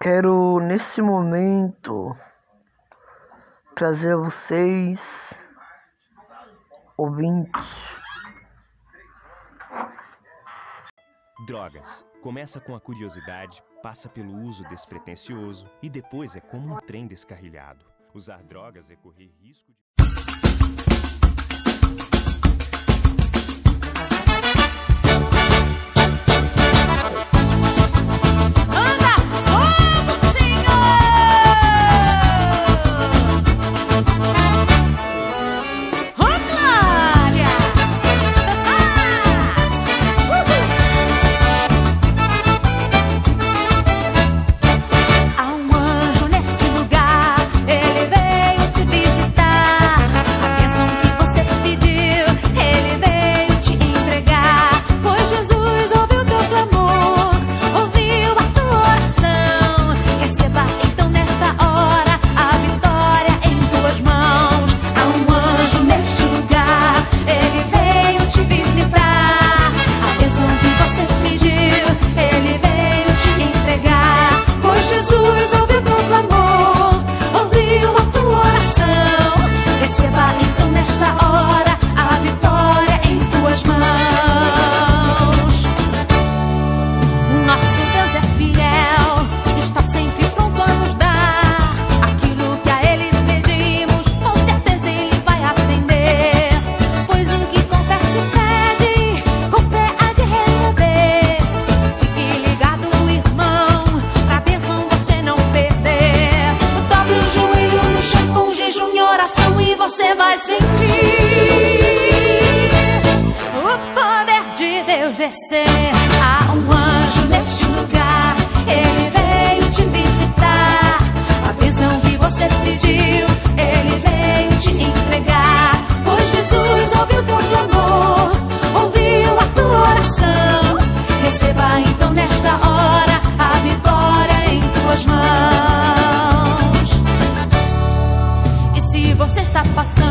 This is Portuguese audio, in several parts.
Quero nesse momento trazer a vocês, ouvintes. Drogas. Começa com a curiosidade, passa pelo uso despretensioso e depois é como um trem descarrilhado. Usar drogas é correr risco de. Deus descer. Há um anjo neste lugar, ele veio te visitar. A bênção que você pediu, ele veio te entregar. Pois Jesus ouviu teu clamor, ouviu a tua oração. Receba então nesta hora a vitória em tuas mãos. E se você está passando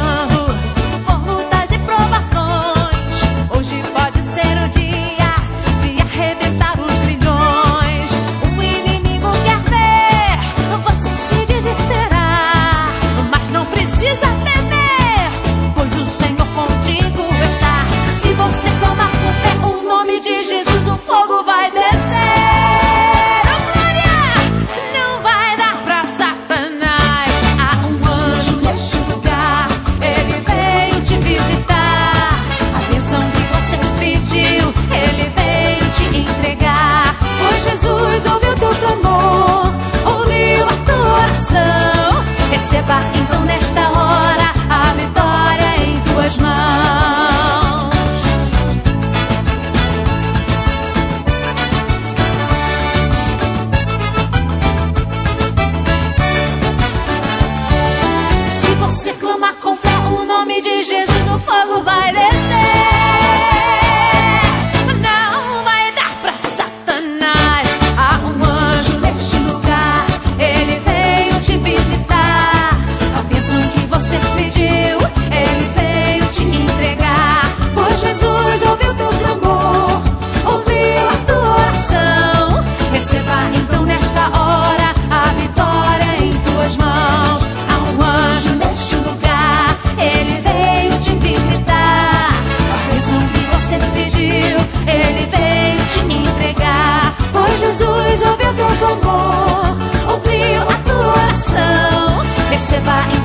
perceba em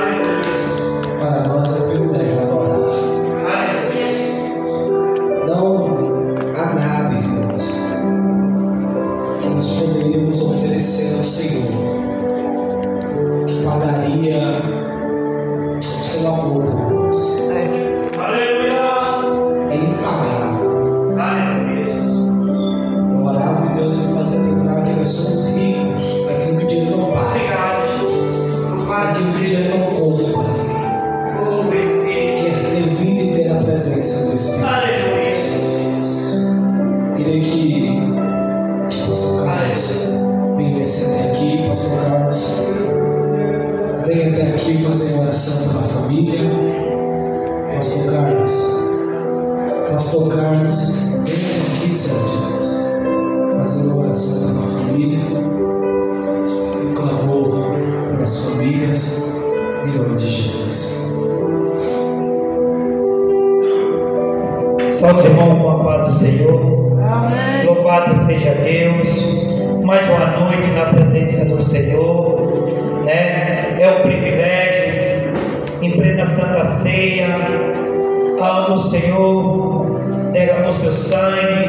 noite. Jesus. Salve irmão com a paz do Senhor. Louvado seja Deus. Mais uma noite na presença do Senhor. Né? É um privilégio, em plena Santa Ceia, o Senhor derramou seu sangue,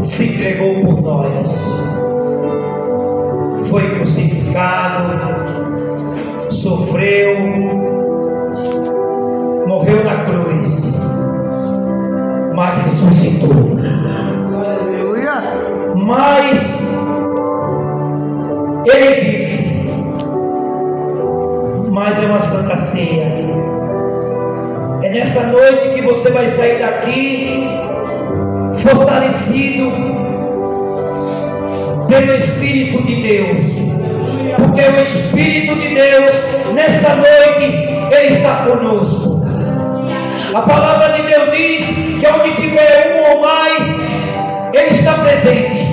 se entregou por nós. Foi crucificado, sofreu, morreu na cruz, mas ressuscitou. Aleluia. Mas ele vive. Mas é uma santa ceia. É nessa noite que você vai sair daqui fortalecido pelo Espírito de Deus. Porque o Espírito de Deus, nessa noite, Ele está conosco. A palavra de Deus diz que onde tiver um ou mais, Ele está presente.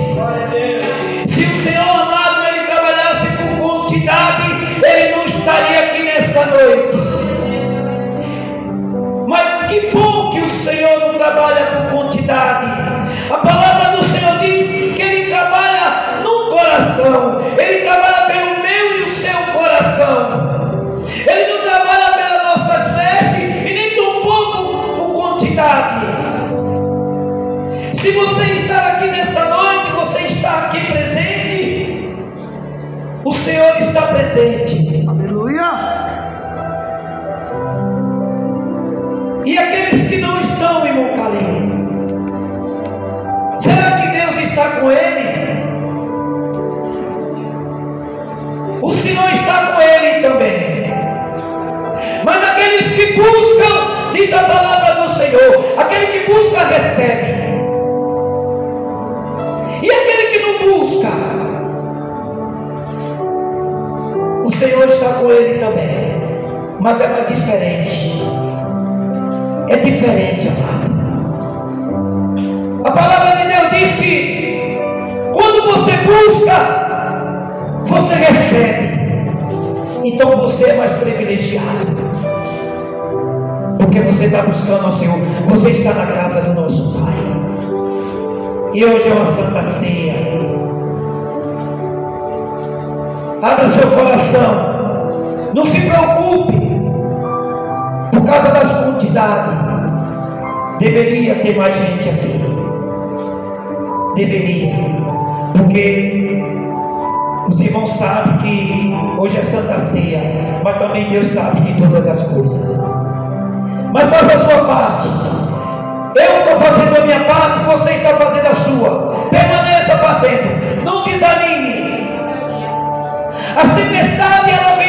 Se o Senhor amado Ele trabalhasse com quantidade, Ele não estaria aqui nesta noite. Mas que bom que o Senhor não trabalha com quantidade. A palavra você está aqui nesta noite, você está aqui presente. O Senhor está presente. Aleluia. E aqueles que não estão, irmão Calém? Será que Deus está com ele? O Senhor está com ele também. Mas aqueles que buscam, diz a palavra do Senhor, aquele que busca recebe. Senhor está com ele também. Mas é mais diferente. É diferente, amado. A palavra de Deus diz que quando você busca, você recebe. Então você é mais privilegiado. Porque você está buscando ao Senhor. Você está na casa do nosso Pai. E hoje é uma santa ceia. Abra seu coração. Não se preocupe. Por causa das quantidades. Deveria ter mais gente aqui. Deveria. Porque os irmãos sabem que hoje é Santa Ceia, mas também Deus sabe de todas as coisas. Mas faça a sua parte. Eu estou fazendo a minha parte, você está fazendo a sua. Permaneça fazendo. Não desanime. As tempestades elas vêm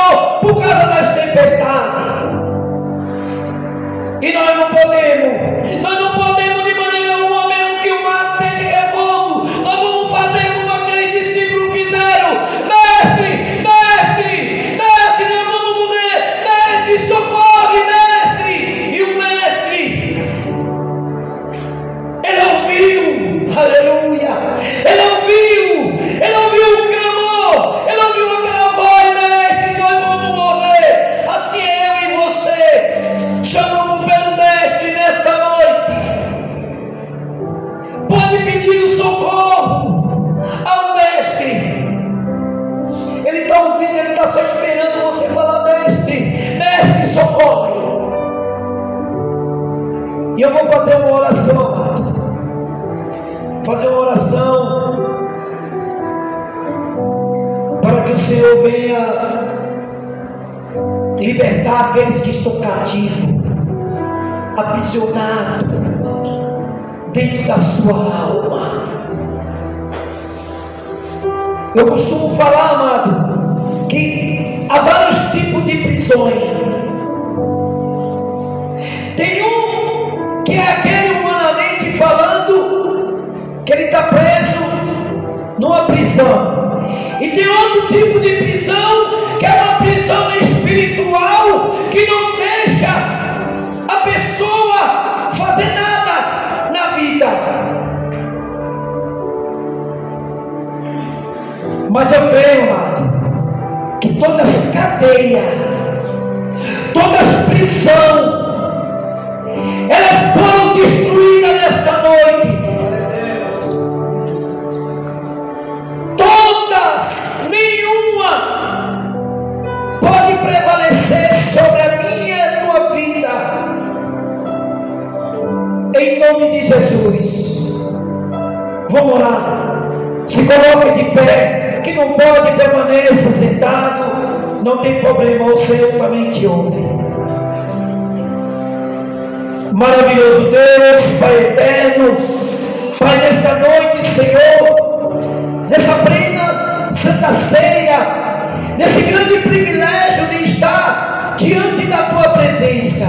Senhor, por causa das tempestades. E eu vou fazer uma oração. Fazer uma oração para que o Senhor venha libertar aqueles que estão cativos, aprisionados dentro da sua alma. Eu costumo falar, amado, que há vários tipos de prisões. prisão. E tem outro tipo de prisão, que é uma prisão espiritual, que não deixa a pessoa fazer nada na vida. Mas eu creio, amado, que todas cadeias, todas prisões, Vamos lá. Se coloque de pé. Que não pode, permaneça sentado. Não tem problema, o Senhor também te ouve. Maravilhoso Deus, Pai eterno. Pai, nesta noite, Senhor, nessa plena santa ceia, nesse grande privilégio de estar diante da Tua presença.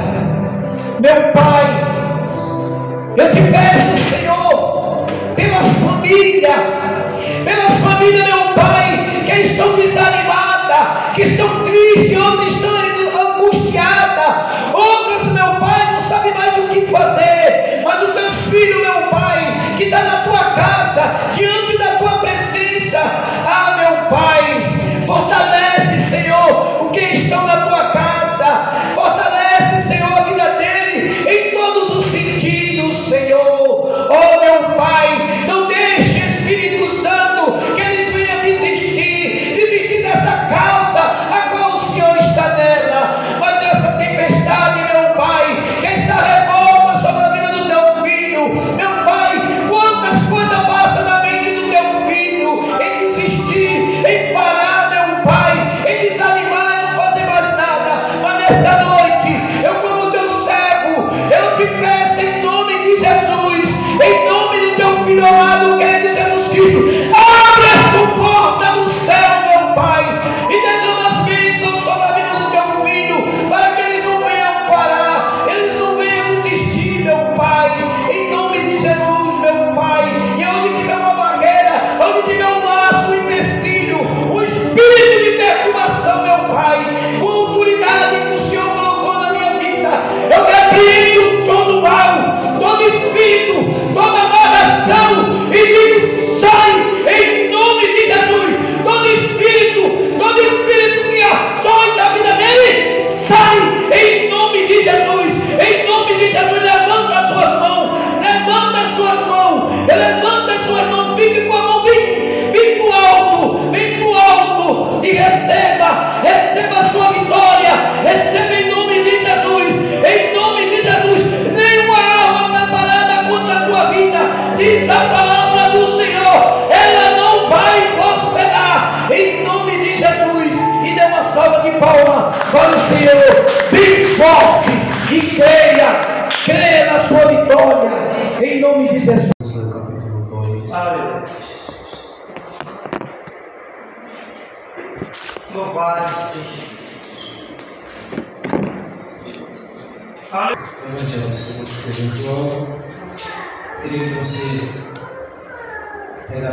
Meu Pai, eu te peço família, pelas famílias, meu Pai, que estão desanimadas, que estão tristes, outras estão angustiadas, outras, meu Pai, não sabem mais o que fazer.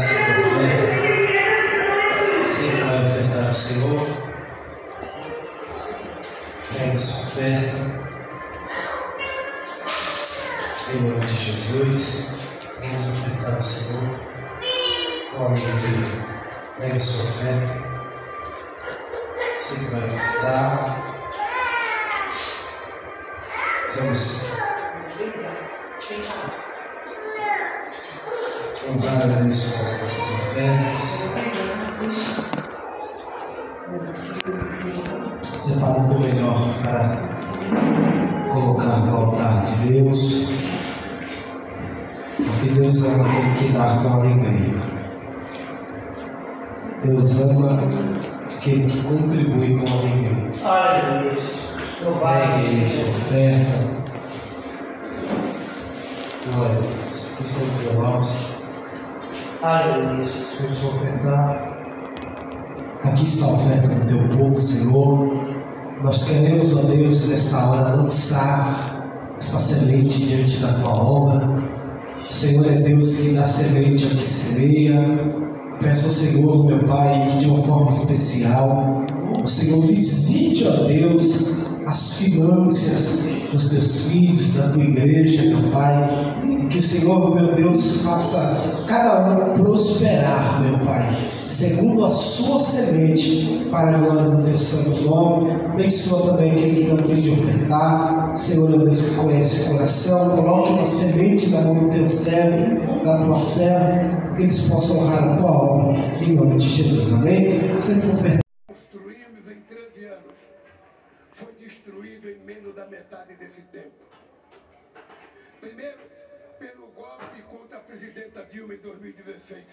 Pegasse a tua fé. Sempre vai ofertar ao Senhor. Pega sua oferta. Em nome de Jesus. Vamos ofertar ao Senhor. Com alegria. Pega sua oferta. Você que vai ofertar. Vamos colocar no altar de Deus. Porque Deus ama aquele que dá com alegria. Deus ama aquele que contribui com alegria. Aleluia. Pegue sua oferta. Glória a Deus. Teu alce. Aleluia. Vamos ofertar. Aqui está a oferta do teu povo, Senhor. Nós queremos, ó Deus, nesta hora lançar esta semente diante da tua obra. O Senhor é Deus que dá semente ao que semeia. Peço ao Senhor, meu Pai, que de uma forma especial, o Senhor visite, ó Deus, as finanças dos teus filhos, da tua igreja, meu Pai. Que o Senhor, meu Deus, faça cada um prosperar, meu Pai, segundo a sua semente, para a glória do teu santo nome. Abençoa também quem não tem de ofertar. Senhor, meu Deus, que conhece o coração, coloque uma semente na mão do teu servo, da tua serva, que eles possam honrar a tua obra, em nome de Jesus. Amém? For ofertar. Destruído em menos da metade desse tempo. Primeiro, pelo golpe contra a presidenta Dilma em 2016.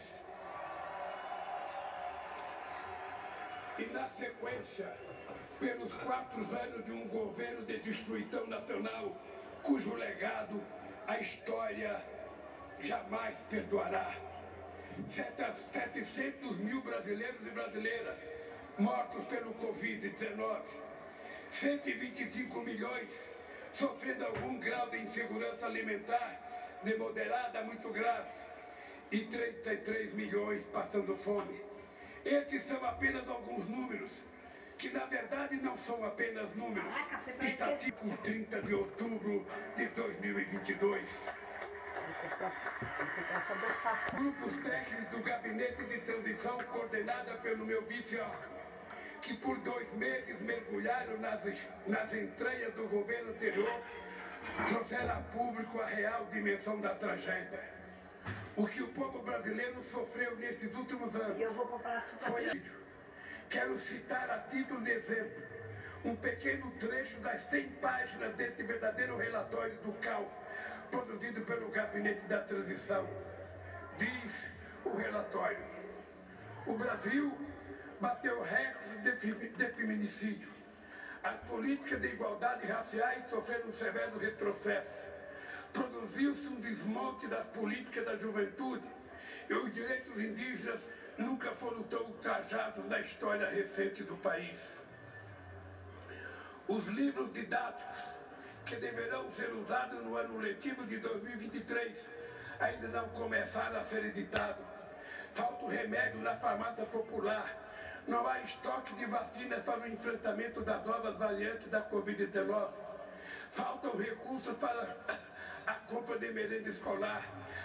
E na sequência, pelos quatro anos de um governo de destruição nacional, cujo legado a história jamais perdoará. Sete- 700 mil brasileiros e brasileiras mortos pelo Covid-19. 125 milhões sofrendo algum grau de insegurança alimentar, de moderada a muito grave. E 33 milhões passando fome. Esses são apenas alguns números, que na verdade não são apenas números. Estatísticos 30 de outubro de 2022. Grupos técnicos do gabinete de transição coordenada pelo meu vice que por dois meses mergulharam nas, nas entranhas do governo anterior, trouxeram a público a real dimensão da tragédia. O que o povo brasileiro sofreu nesses últimos anos foi vídeo. Quero citar a título de exemplo um pequeno trecho das 100 páginas desse verdadeiro relatório do caos produzido pelo Gabinete da Transição. Diz o relatório: o Brasil bateu recorde de femi- de feminicídio. As políticas de igualdade raciais sofreram um severo retrocesso. Produziu-se um desmonte das políticas da juventude e os direitos indígenas nunca foram tão ultrajados na história recente do país. Os livros didáticos que deverão ser usados no ano letivo de 2023 ainda não começaram a ser editados. Falta o remédio na farmácia popular. Não há estoque de vacinas para o enfrentamento das novas variantes da Covid-19. Faltam recursos para a compra de merenda escolar.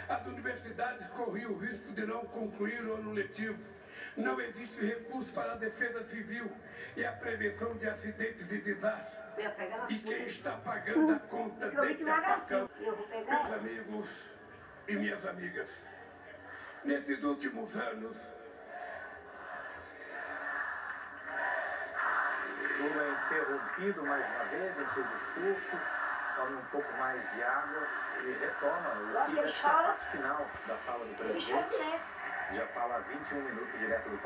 As universidades corriam o risco de não concluir o ano letivo. Não existe recurso para a defesa civil e a prevenção de acidentes e desastres. E quem está pagando a conta desse que pegar Meus amigos e minhas amigas, nesses últimos anos, Lula é interrompido mais uma vez em seu discurso, toma um pouco mais de água e retoma o que parte final da fala do presidente. direto. Já fala há 21 minutos direto do